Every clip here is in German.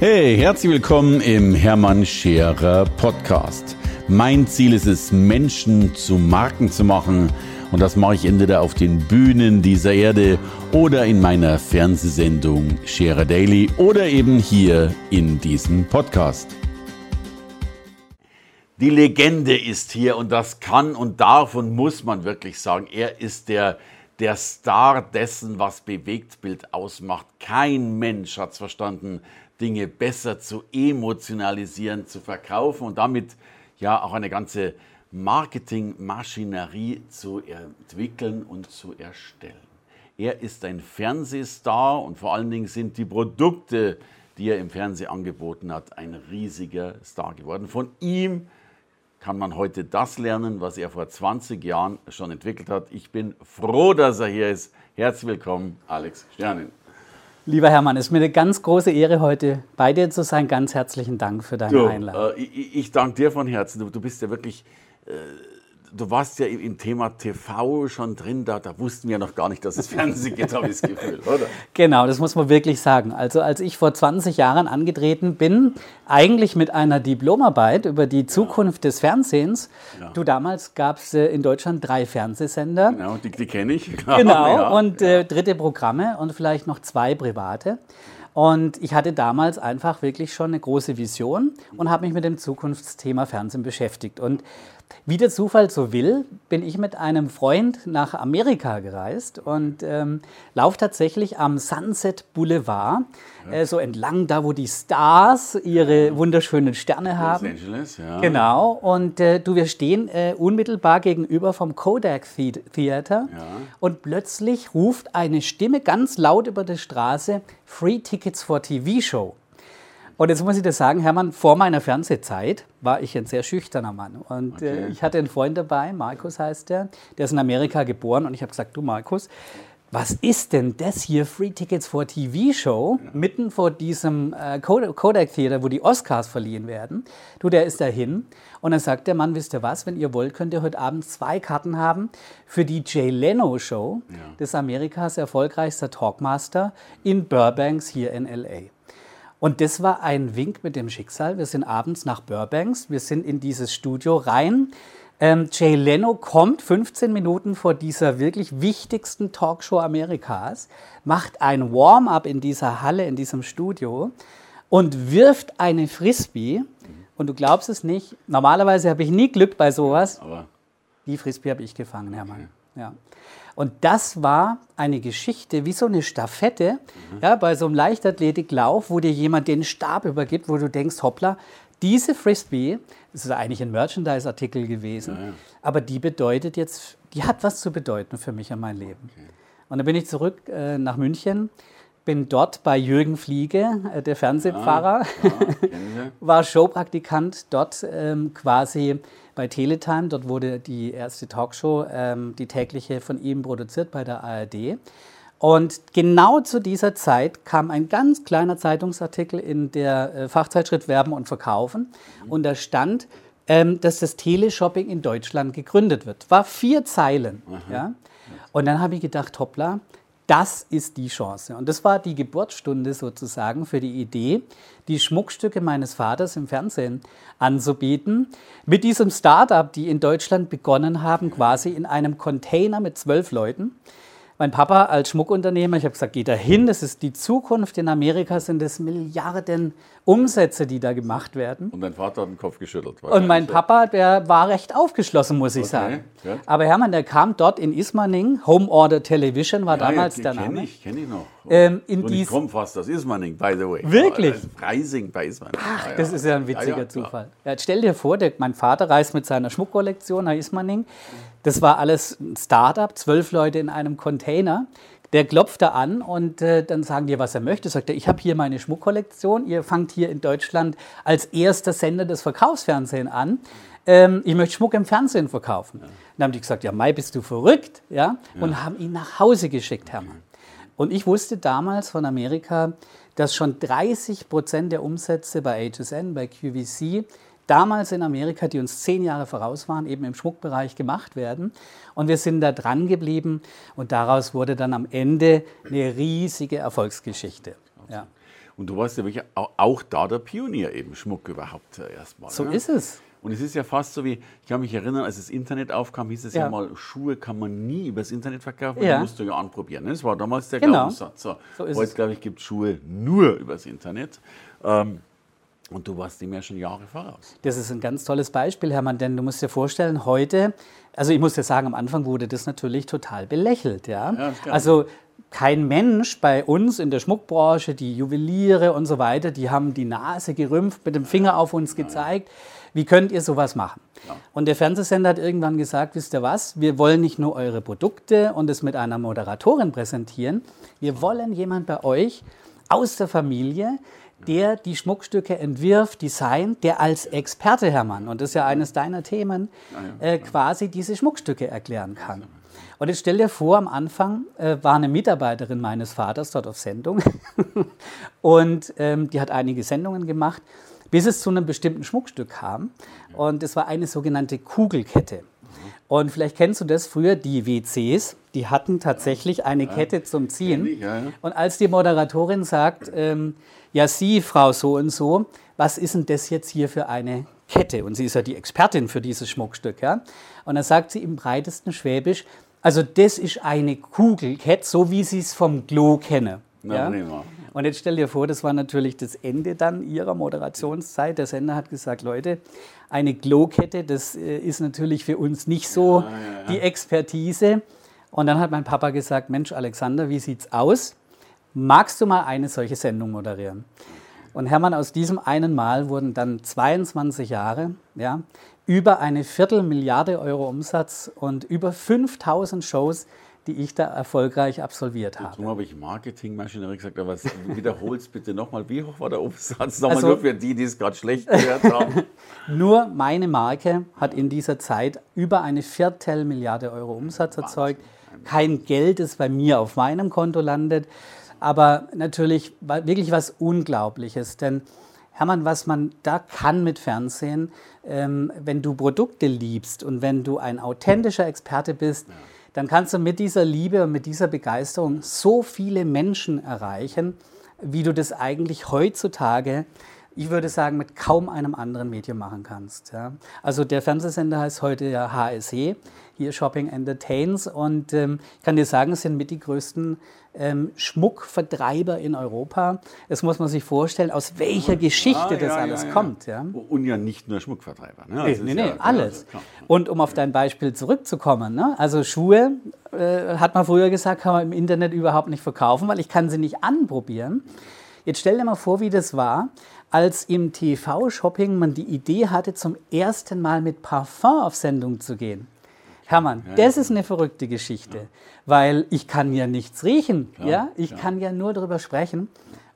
Hey, herzlich willkommen im Hermann Scherer Podcast. Mein Ziel ist es, Menschen zu Marken zu machen. Und das mache ich entweder auf den Bühnen dieser Erde oder in meiner Fernsehsendung Scherer Daily oder eben hier in diesem Podcast. Die Legende ist hier und das kann und darf und muss man wirklich sagen. Er ist der, der Star dessen, was Bewegtbild ausmacht. Kein Mensch hat es verstanden, Dinge besser zu emotionalisieren, zu verkaufen und damit ja auch eine ganze Marketingmaschinerie zu entwickeln und zu erstellen. Er ist ein Fernsehstar und vor allen Dingen sind die Produkte, die er im Fernsehen angeboten hat, ein riesiger Star geworden. Von ihm kann man heute das lernen, was er vor 20 Jahren schon entwickelt hat. Ich bin froh, dass er hier ist. Herzlich willkommen, Alex Sternin. Lieber Hermann, es ist mir eine ganz große Ehre, heute bei dir zu sein. Ganz herzlichen Dank für deine du, Einladung. Äh, ich, ich danke dir von Herzen. Du, du bist ja wirklich äh, du warst ja im Thema TV schon drin, da, da wussten wir noch gar nicht, dass es Fernsehen gibt, habe ich das Gefühl, oder? Genau, das muss man wirklich sagen. Also als ich vor 20 Jahren angetreten bin, eigentlich mit einer Diplomarbeit über die Zukunft ja. des Fernsehens. Ja. Du, damals gab es äh, in Deutschland drei Fernsehsender. Genau, die, die kenne ich. Genau, ja, und äh, dritte Programme und vielleicht noch zwei private. Und ich hatte damals einfach wirklich schon eine große Vision und habe mich mit dem Zukunftsthema Fernsehen beschäftigt. Und wie der Zufall so will, bin ich mit einem Freund nach Amerika gereist und ähm, laufe tatsächlich am Sunset Boulevard, ja. äh, so entlang da, wo die Stars ihre wunderschönen Sterne haben. Los Angeles, ja. Genau. Und äh, du, wir stehen äh, unmittelbar gegenüber vom Kodak Theater ja. und plötzlich ruft eine Stimme ganz laut über die Straße Free Tickets for TV Show. Und jetzt muss ich dir sagen, Hermann, vor meiner Fernsehzeit war ich ein sehr schüchterner Mann. Und äh, okay. äh, ich hatte einen Freund dabei, Markus heißt der, der ist in Amerika geboren. Und ich habe gesagt, du Markus, was ist denn das hier, Free Tickets for TV Show, ja. mitten vor diesem äh, Kodak Theater, wo die Oscars verliehen werden. Du, der ist dahin. Und dann sagt der Mann, wisst ihr was, wenn ihr wollt, könnt ihr heute Abend zwei Karten haben für die Jay Leno Show, ja. des Amerikas erfolgreichster Talkmaster in Burbanks hier in L.A. Und das war ein Wink mit dem Schicksal. Wir sind abends nach Burbanks, wir sind in dieses Studio rein. Ähm, Jay Leno kommt 15 Minuten vor dieser wirklich wichtigsten Talkshow Amerikas, macht ein Warm-up in dieser Halle, in diesem Studio und wirft eine Frisbee. Und du glaubst es nicht, normalerweise habe ich nie Glück bei sowas. Aber die Frisbee habe ich gefangen, Hermann. Ja. Und das war eine Geschichte wie so eine Staffette mhm. ja, bei so einem Leichtathletiklauf, wo dir jemand den Stab übergibt, wo du denkst, hoppla, diese Frisbee, das ist eigentlich ein Merchandise-Artikel gewesen, ja, ja. aber die bedeutet jetzt, die hat was zu bedeuten für mich und mein Leben. Okay. Und dann bin ich zurück äh, nach München, bin dort bei Jürgen Fliege, äh, der Fernsehpfarrer, ja, war Showpraktikant dort ähm, quasi bei Teletime. Dort wurde die erste Talkshow, ähm, die tägliche, von ihm produziert bei der ARD. Und genau zu dieser Zeit kam ein ganz kleiner Zeitungsartikel in der äh, Fachzeitschrift Werben und Verkaufen. Und da stand, ähm, dass das Teleshopping in Deutschland gegründet wird. War vier Zeilen. Ja? Und dann habe ich gedacht, hoppla, das ist die Chance. Und das war die Geburtsstunde sozusagen für die Idee, die Schmuckstücke meines Vaters im Fernsehen anzubieten. Mit diesem Startup, die in Deutschland begonnen haben, quasi in einem Container mit zwölf Leuten. Mein Papa als Schmuckunternehmer, ich habe gesagt, geh da hin, das ist die Zukunft. In Amerika sind es Milliarden Umsätze, die da gemacht werden. Und dein Vater hat den Kopf geschüttelt. Und mein Papa, der war recht aufgeschlossen, muss ich okay, sagen. Ja. Aber Hermann, der kam dort in Ismaning, Home Order Television war ja, damals ja, der Name. Kenn ich, kenne ich noch. Ähm, in so dies komm fast aus Ismaning, by the way. Wirklich? Freising bei Ismaning. Ach, das ist ja ein witziger Zufall. stell dir vor, der, mein Vater reist mit seiner Schmuckkollektion nach Ismaning. Das war alles ein Startup, zwölf Leute in einem Container. Der klopft da an und äh, dann sagen die, was er möchte. Sagt er, ich habe hier meine Schmuckkollektion. Ihr fangt hier in Deutschland als erster Sender des Verkaufsfernsehens an. Ähm, ich möchte Schmuck im Fernsehen verkaufen. Ja. Dann haben die gesagt, ja, Mai, bist du verrückt? Ja? Und ja. haben ihn nach Hause geschickt, Hermann. Und ich wusste damals von Amerika, dass schon 30 Prozent der Umsätze bei HSN, bei QVC damals in Amerika, die uns zehn Jahre voraus waren, eben im Schmuckbereich gemacht werden. Und wir sind da dran geblieben und daraus wurde dann am Ende eine riesige Erfolgsgeschichte. Ja. Und du warst ja wirklich auch da der Pionier eben, Schmuck überhaupt äh, erstmal. So ne? ist es. Und es ist ja fast so wie, ich kann mich erinnern, als das Internet aufkam, hieß es ja, ja mal, Schuhe kann man nie übers Internet verkaufen, ja. die musst du ja anprobieren. Ne? Das war damals der genau. Glaubenssatz. So. So Heute, glaube ich, gibt es Schuhe nur übers Internet. Ähm, und du warst dem ja schon Jahre voraus. Das ist ein ganz tolles Beispiel, Hermann, denn du musst dir vorstellen, heute, also ich muss dir sagen, am Anfang wurde das natürlich total belächelt. Ja? ja also kein Mensch bei uns in der Schmuckbranche, die Juweliere und so weiter, die haben die Nase gerümpft, mit dem Finger auf uns gezeigt. Wie könnt ihr sowas machen? Ja. Und der Fernsehsender hat irgendwann gesagt, wisst ihr was, wir wollen nicht nur eure Produkte und es mit einer Moderatorin präsentieren, wir wollen jemand bei euch aus der Familie, der die Schmuckstücke entwirft, designt, der als Experte, Hermann, und das ist ja eines deiner Themen, äh, quasi diese Schmuckstücke erklären kann. Und jetzt stell dir vor, am Anfang äh, war eine Mitarbeiterin meines Vaters dort auf Sendung und ähm, die hat einige Sendungen gemacht, bis es zu einem bestimmten Schmuckstück kam. Und es war eine sogenannte Kugelkette. Und vielleicht kennst du das früher, die WCs, die hatten tatsächlich eine Kette zum Ziehen. Und als die Moderatorin sagt, ähm, ja, Sie, Frau so und so, was ist denn das jetzt hier für eine Kette? Und sie ist ja die Expertin für dieses Schmuckstück. Ja? Und dann sagt sie im breitesten Schwäbisch, also das ist eine Kugelkette, so wie sie es vom Klo kennen. Ja? Und jetzt stell dir vor, das war natürlich das Ende dann ihrer Moderationszeit. Der Sender hat gesagt, Leute, eine Klokette, das äh, ist natürlich für uns nicht so ja, ja, die Expertise. Und dann hat mein Papa gesagt, Mensch, Alexander, wie sieht's aus? magst du mal eine solche Sendung moderieren? Und Hermann, aus diesem einen Mal wurden dann 22 Jahre, ja, über eine Viertelmilliarde Euro Umsatz und über 5000 Shows, die ich da erfolgreich absolviert habe. Darum habe ich Marketingmaschinerie gesagt, aber wiederhol's bitte nochmal. Wie hoch war der Umsatz? Nochmal also, nur für die, die es gerade schlecht gehört haben. nur meine Marke hat in dieser Zeit über eine Viertelmilliarde Euro Umsatz erzeugt. Kein Geld, das bei mir auf meinem Konto landet aber natürlich wirklich was Unglaubliches. Denn Hermann, was man da kann mit Fernsehen, ähm, wenn du Produkte liebst und wenn du ein authentischer Experte bist, ja. Dann kannst du mit dieser Liebe und mit dieser Begeisterung so viele Menschen erreichen, wie du das eigentlich heutzutage ich würde sagen, mit kaum einem anderen Medium machen kannst. Ja. Also der Fernsehsender heißt heute ja HSE, hier Shopping Entertains. Und ähm, ich kann dir sagen, es sind mit die größten ähm, Schmuckvertreiber in Europa. Das muss man sich vorstellen, aus welcher Geschichte ah, das ja, alles ja, ja. kommt. Ja? Und ja nicht nur Schmuckvertreiber. Ne? Nee, nee, nee alles. Und um auf dein Beispiel zurückzukommen, ne? also Schuhe, äh, hat man früher gesagt, kann man im Internet überhaupt nicht verkaufen, weil ich kann sie nicht anprobieren. Jetzt stell dir mal vor, wie das war, als im TV-Shopping man die Idee hatte, zum ersten Mal mit Parfum auf Sendung zu gehen. Hermann, ja, das ist eine verrückte Geschichte, ja. weil ich kann ja nichts riechen, klar, ja, ich klar. kann ja nur darüber sprechen.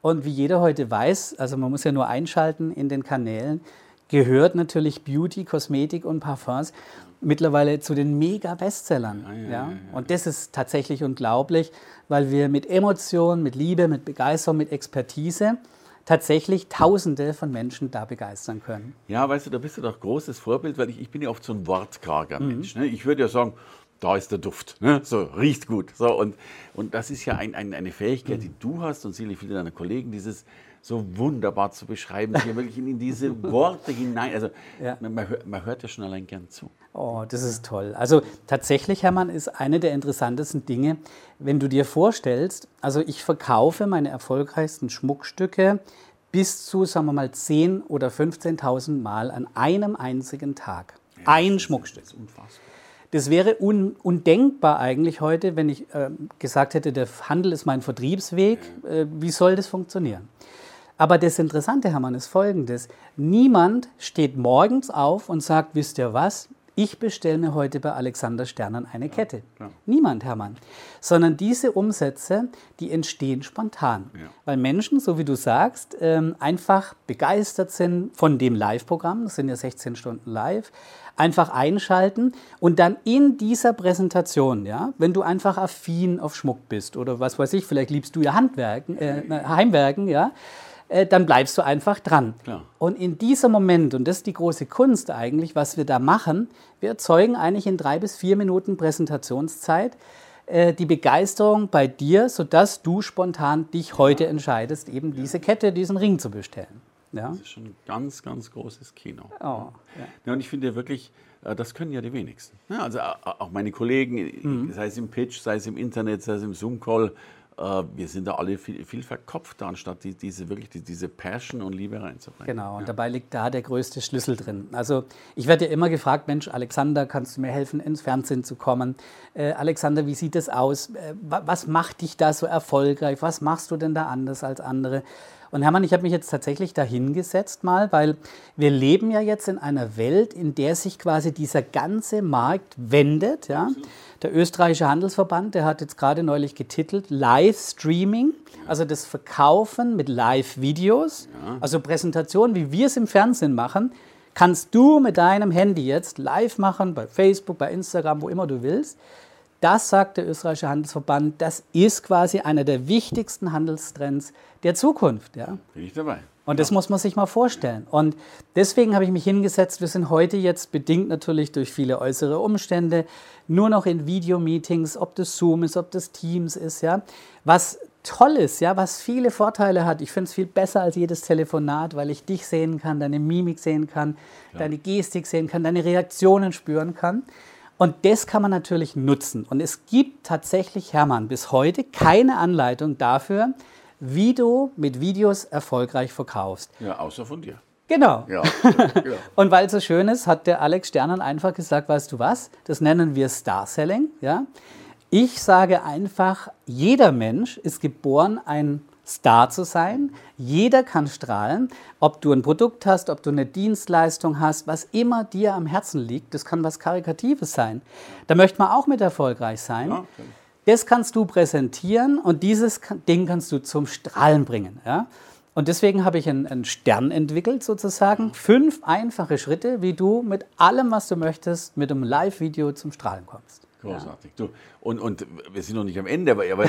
Und wie jeder heute weiß, also man muss ja nur einschalten in den Kanälen, gehört natürlich Beauty, Kosmetik und Parfums mittlerweile zu den Mega-Bestsellern. Ja, ja, Und das ist tatsächlich unglaublich, weil wir mit Emotion, mit Liebe, mit Begeisterung, mit Expertise tatsächlich Tausende von Menschen da begeistern können. Ja, weißt du, da bist du doch großes Vorbild, weil ich, ich bin ja oft so ein wortkarger mhm. Mensch. Ne? Ich würde ja sagen, da ist der Duft, ne? so riecht gut. So, und, und das ist ja ein, ein, eine Fähigkeit, mhm. die du hast und sicherlich viele deiner Kollegen, dieses so wunderbar zu beschreiben, hier wirklich in, diese Worte hinein. Also ja. man, man, hört, ja schon allein gern zu. Oh, das ist toll. Also tatsächlich, Hermann, ist eine der interessantesten Dinge, wenn du dir vorstellst, also ich verkaufe meine erfolgreichsten Schmuckstücke bis zu, sagen wir mal, 10.000 oder 15.000 Mal an einem einzigen Tag. Ja, Ein Schmuckstück. Das ist unfassbar. Das wäre un undenkbar eigentlich heute, wenn ich äh, gesagt hätte, der Handel ist mein Vertriebsweg. Äh, wie soll das funktionieren? Aber das Interessante, Hermann, ist folgendes. Niemand steht morgens auf und sagt, wisst ihr was, ich bestelle mir heute bei Alexander Sternern eine Kette. Ja. Niemand, Hermann. Sondern diese Umsätze, die entstehen spontan. Ja. Weil Menschen, so wie du sagst, ähm, einfach begeistert sind von dem Live-Programm, das sind ja 16 Stunden live, einfach einschalten und dann in dieser Präsentation, ja, wenn du einfach affin auf Schmuck bist oder was weiß ich, vielleicht liebst du ja Handwerken, äh, Heimwerken, ja, äh, dann bleibst du einfach dran. Klar. Und in diesem Moment, und das ist die große Kunst eigentlich, was wir da machen, wir erzeugen eigentlich in drei bis vier Minuten Präsentationszeit äh, die Begeisterung bei dir, sodass du spontan dich heute entscheidest, eben diese Kette, diesen Ring zu bestellen. Ja? Das ist schon ein ganz, ganz großes Kino. Oh, ja. ja und ich finde ja wirklich, äh, das können ja die wenigsten. Ja, also auch meine Kollegen, mhm. sei es im Pitch, sei es im Internet, sei es im Zoom-Call, wir sind da alle viel, viel verkopfter, anstatt die, diese wirklich die, diese Passion und Liebe reinzubringen. Genau, und ja. dabei liegt da der größte Schlüssel drin. Also ich werde ja immer gefragt, Mensch, Alexander, kannst du mir helfen, ins Fernsehen zu kommen? Äh, Alexander, wie sieht es aus? Äh, was macht dich da so erfolgreich? Was machst du denn da anders als andere? Und Hermann, ich habe mich jetzt tatsächlich dahingesetzt mal, weil wir leben ja jetzt in einer Welt, in der sich quasi dieser ganze Markt wendet. Ja? Der österreichische Handelsverband, der hat jetzt gerade neulich getitelt Livestreaming, also das Verkaufen mit Live-Videos, also Präsentationen, wie wir es im Fernsehen machen, kannst du mit deinem Handy jetzt live machen, bei Facebook, bei Instagram, wo immer du willst. Das sagt der österreichische Handelsverband, das ist quasi einer der wichtigsten Handelstrends der Zukunft. Ja? Bin ich dabei. Und das muss man sich mal vorstellen. Und deswegen habe ich mich hingesetzt. Wir sind heute jetzt bedingt natürlich durch viele äußere Umstände nur noch in Videomeetings, ob das Zoom ist, ob das Teams ist, ja. Was toll ist, ja, was viele Vorteile hat. Ich finde es viel besser als jedes Telefonat, weil ich dich sehen kann, deine Mimik sehen kann, ja. deine Gestik sehen kann, deine Reaktionen spüren kann. Und das kann man natürlich nutzen. Und es gibt tatsächlich, Hermann, bis heute keine Anleitung dafür, wie du mit Videos erfolgreich verkaufst. Ja, außer von dir. Genau. Ja, genau. und weil es so schön ist, hat der Alex Sternen einfach gesagt, weißt du was, das nennen wir Star Selling. Ja? Ich sage einfach, jeder Mensch ist geboren, ein Star zu sein. Jeder kann strahlen, ob du ein Produkt hast, ob du eine Dienstleistung hast, was immer dir am Herzen liegt. Das kann was Karikatives sein. Da möchte man auch mit erfolgreich sein. Ja, okay. Das kannst du präsentieren und dieses Ding kannst du zum Strahlen bringen. Ja? Und deswegen habe ich einen, einen, Stern entwickelt, sozusagen. Fünf einfache Schritte, wie du mit allem, was du möchtest, mit einem Live-Video zum Strahlen kommst. Großartig. Ja. Du, und, und wir sind noch nicht am Ende, aber, aber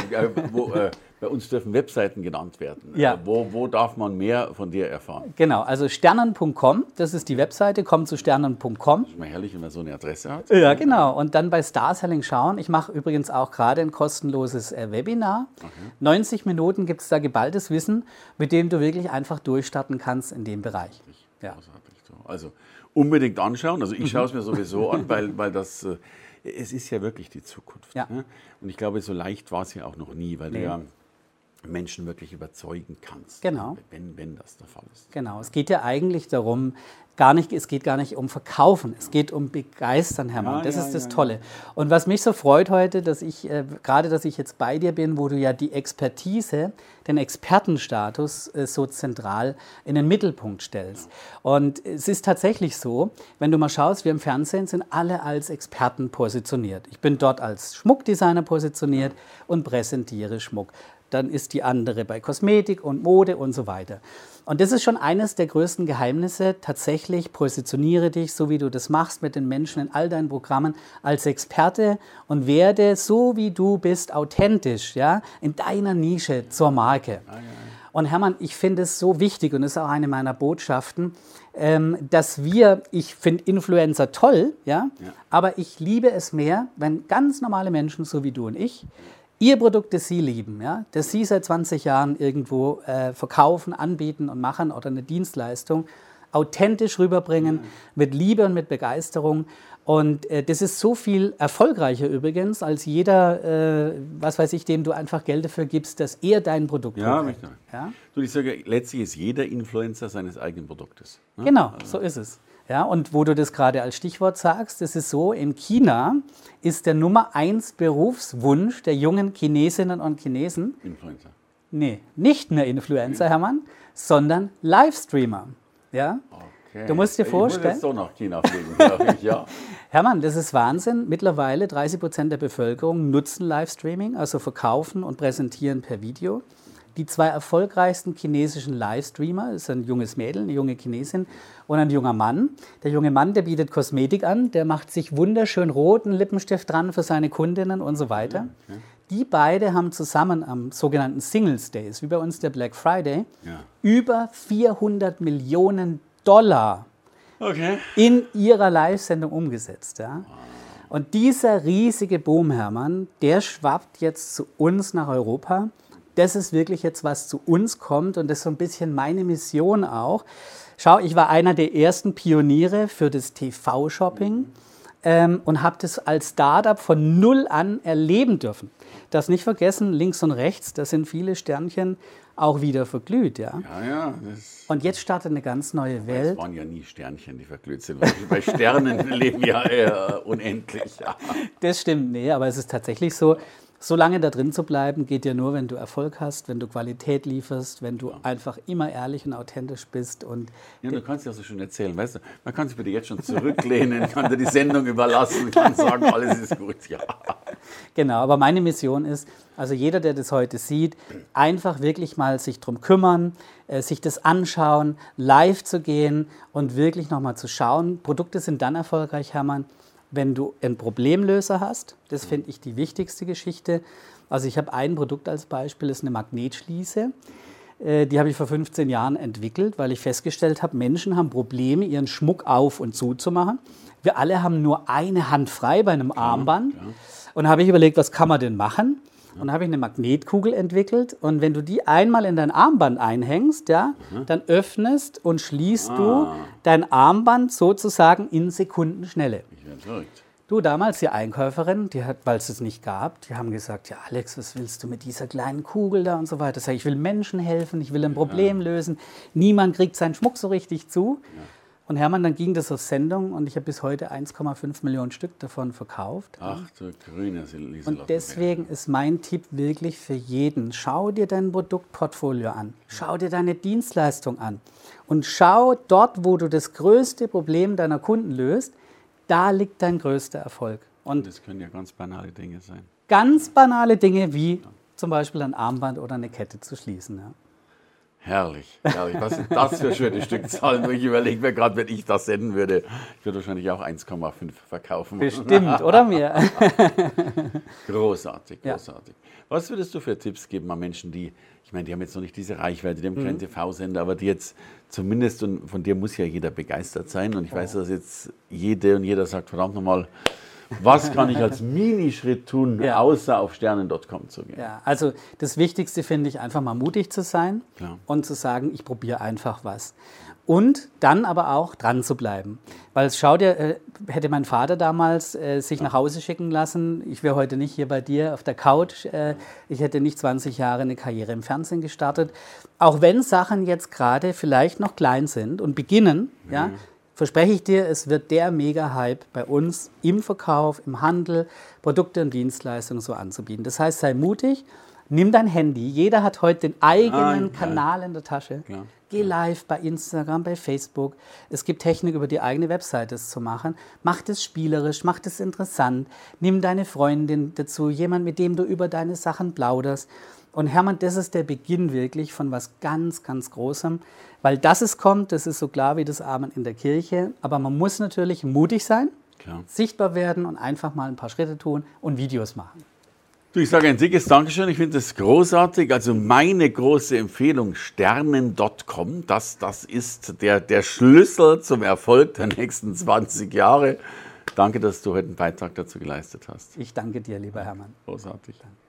wo, äh, bei uns dürfen Webseiten genannt werden. Ja. Äh, wo, wo darf man mehr von dir erfahren? Genau, also sternen.com, das ist die Webseite, komm zu sternen.com. Das ist mal herrlich, wenn man so eine Adresse hat. Ja, genau. Und dann bei Starselling schauen. Ich mache übrigens auch gerade ein kostenloses äh, Webinar. Okay. 90 Minuten gibt es da geballtes Wissen, mit dem du wirklich einfach durchstarten kannst in dem Bereich. Ja. Großartig. Also unbedingt anschauen. Also ich mhm. schaue es mir sowieso an, weil, weil das äh, es ist ja wirklich die Zukunft. Ja. Ne? Und ich glaube, so leicht war es ja auch noch nie, weil nee. du ja Menschen wirklich überzeugen kannst. Genau. Wenn, wenn das der Fall ist. Genau. Es geht ja eigentlich darum, gar nicht, es geht gar nicht um Verkaufen, es geht um Begeistern, Hermann. Ja, das ja, ist das ja, Tolle. Und was mich so freut heute, dass ich, äh, gerade dass ich jetzt bei dir bin, wo du ja die Expertise, den Expertenstatus äh, so zentral in den Mittelpunkt stellst. Und es ist tatsächlich so, wenn du mal schaust, wir im Fernsehen sind alle als Experten positioniert. Ich bin dort als Schmuckdesigner positioniert und präsentiere Schmuck dann ist die andere bei Kosmetik und Mode und so weiter. Und das ist schon eines der größten Geheimnisse. Tatsächlich positioniere dich, so wie du das machst mit den Menschen in all deinen Programmen, als Experte und werde so wie du bist authentisch, ja, in deiner Nische zur Marke. Und Hermann, ich finde es so wichtig und das ist auch eine meiner Botschaften, ähm, dass wir, ich finde Influencer toll, ja, ja, aber ich liebe es mehr, wenn ganz normale Menschen, so wie du und ich, Ihr Produkt, das Sie lieben, ja, das Sie seit 20 Jahren irgendwo äh, verkaufen, anbieten und machen oder eine Dienstleistung, authentisch rüberbringen, mhm. mit Liebe und mit Begeisterung. Und äh, das ist so viel erfolgreicher übrigens, als jeder, äh, was weiß ich, dem du einfach Geld dafür gibst, dass er dein Produkt ja, möchte. Ja? Du, ich sage, letztlich ist jeder Influencer seines eigenen Produktes. Ne? Genau, also. so ist es. Ja, und wo du das gerade als Stichwort sagst, das ist so, in China ist der Nummer eins Berufswunsch der jungen Chinesinnen und Chinesen. Influencer. Nee, nicht mehr Influencer, okay. Hermann, sondern Livestreamer. Ja? Okay. Du musst dir vorstellen. Ich muss jetzt so nach China fliegen, ich, ja. Hermann, das ist Wahnsinn. Mittlerweile 30 Prozent der Bevölkerung nutzen Livestreaming, also verkaufen und präsentieren per Video die zwei erfolgreichsten chinesischen Livestreamer, das ist ein junges Mädel, eine junge Chinesin und ein junger Mann. Der junge Mann, der bietet Kosmetik an, der macht sich wunderschön roten Lippenstift dran für seine Kundinnen und so weiter. Okay. Die beide haben zusammen am sogenannten Singles Days, wie bei uns der Black Friday, ja. über 400 Millionen Dollar okay. in ihrer Live-Sendung umgesetzt. Ja. Und dieser riesige Boom, Hermann, der schwappt jetzt zu uns nach Europa. Das ist wirklich jetzt, was zu uns kommt und das ist so ein bisschen meine Mission auch. Schau, ich war einer der ersten Pioniere für das TV-Shopping ähm, und habe das als Startup von null an erleben dürfen. Das nicht vergessen, links und rechts, da sind viele Sternchen auch wieder verglüht. Ja, ja. ja und jetzt startet eine ganz neue Welt. Es waren ja nie Sternchen, die verglüht sind. Bei Sternen leben ja äh, unendlich. Ja. Das stimmt, nee, aber es ist tatsächlich so, so lange da drin zu bleiben, geht ja nur, wenn du Erfolg hast, wenn du Qualität lieferst, wenn du einfach immer ehrlich und authentisch bist. Und ja, du kannst ja so schön erzählen, weißt du, man kann sich bitte jetzt schon zurücklehnen, kann dir die Sendung überlassen, kann sagen, alles ist gut, ja. Genau, aber meine Mission ist, also jeder, der das heute sieht, einfach wirklich mal sich drum kümmern, äh, sich das anschauen, live zu gehen und wirklich nochmal zu schauen. Produkte sind dann erfolgreich, Hermann, wenn du einen Problemlöser hast. Das finde ich die wichtigste Geschichte. Also ich habe ein Produkt als Beispiel, das ist eine Magnetschließe. Äh, die habe ich vor 15 Jahren entwickelt, weil ich festgestellt habe, Menschen haben Probleme, ihren Schmuck auf und zu zu machen. Wir alle haben nur eine Hand frei bei einem Armband. Ja, ja. Und da habe ich überlegt, was kann man denn machen? Und da habe ich eine Magnetkugel entwickelt. Und wenn du die einmal in dein Armband einhängst, ja, mhm. dann öffnest und schließt ah. du dein Armband sozusagen in Sekundenschnelle. Ich werde verrückt. Du, damals die Einkäuferin, die hat, weil es es nicht gab, die haben gesagt, ja Alex, was willst du mit dieser kleinen Kugel da und so weiter. Sag, ich will Menschen helfen, ich will ein Problem ja. lösen. Niemand kriegt seinen Schmuck so richtig zu. Ja. Und Hermann, dann ging das auf Sendung und ich habe bis heute 1,5 Millionen Stück davon verkauft. Ach du grüne Lise Und deswegen ist mein Tipp wirklich für jeden, schau dir dein Produktportfolio an, schau dir deine Dienstleistung an und schau dort, wo du das größte Problem deiner Kunden löst, da liegt dein größter Erfolg. Und das können ja ganz banale Dinge sein. Ganz banale Dinge wie zum Beispiel ein Armband oder eine Kette zu schließen. Ja. Herrlich, herrlich. Was sind das für schöne Stückzahlen? Ich überlege mir gerade, wenn ich das senden würde, ich würde wahrscheinlich auch 1,5 verkaufen. Bestimmt, oder mehr? großartig, großartig. Ja. Was würdest du für Tipps geben an Menschen, die, ich meine, die haben jetzt noch nicht diese Reichweite, die haben keinen mhm. TV-Sender, aber die jetzt zumindest, und von dir muss ja jeder begeistert sein, und ich weiß, dass jetzt jede und jeder sagt, verdammt nochmal, was kann ich als Minischritt tun, ja. außer auf sternen.com zu gehen? Ja, also das Wichtigste finde ich einfach mal mutig zu sein Klar. und zu sagen, ich probiere einfach was. Und dann aber auch dran zu bleiben. Weil schau dir, äh, hätte mein Vater damals äh, sich ja. nach Hause schicken lassen, ich wäre heute nicht hier bei dir auf der Couch, äh, ich hätte nicht 20 Jahre eine Karriere im Fernsehen gestartet. Auch wenn Sachen jetzt gerade vielleicht noch klein sind und beginnen, mhm. ja, verspreche ich dir, es wird der Mega-Hype bei uns im Verkauf, im Handel, Produkte und Dienstleistungen so anzubieten. Das heißt, sei mutig, nimm dein Handy. Jeder hat heute den eigenen ah, Kanal in der Tasche. Klar. Geh live bei Instagram, bei Facebook. Es gibt Technik, über die eigene Webseite zu machen. Mach das spielerisch, mach das interessant. Nimm deine Freundin dazu, jemand, mit dem du über deine Sachen plauderst. Und Hermann, das ist der Beginn wirklich von was ganz, ganz Großem. Weil das es kommt, das ist so klar wie das Amen in der Kirche. Aber man muss natürlich mutig sein, klar. sichtbar werden und einfach mal ein paar Schritte tun und Videos machen. Du, ich sage ein dickes Dankeschön. Ich finde das großartig. Also meine große Empfehlung, sternen.com, das, das ist der, der Schlüssel zum Erfolg der nächsten 20 Jahre. Danke, dass du heute einen Beitrag dazu geleistet hast. Ich danke dir, lieber Hermann. Großartig. Danke.